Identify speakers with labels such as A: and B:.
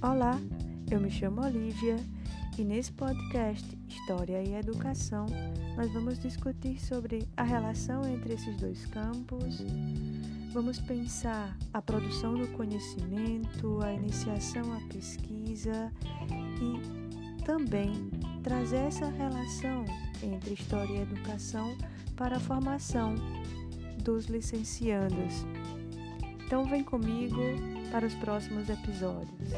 A: Olá, eu me chamo Olivia e nesse podcast História e Educação nós vamos discutir sobre a relação entre esses dois campos. Vamos pensar a produção do conhecimento, a iniciação à pesquisa e também trazer essa relação entre história e educação para a formação dos licenciandos. Então vem comigo para os próximos episódios.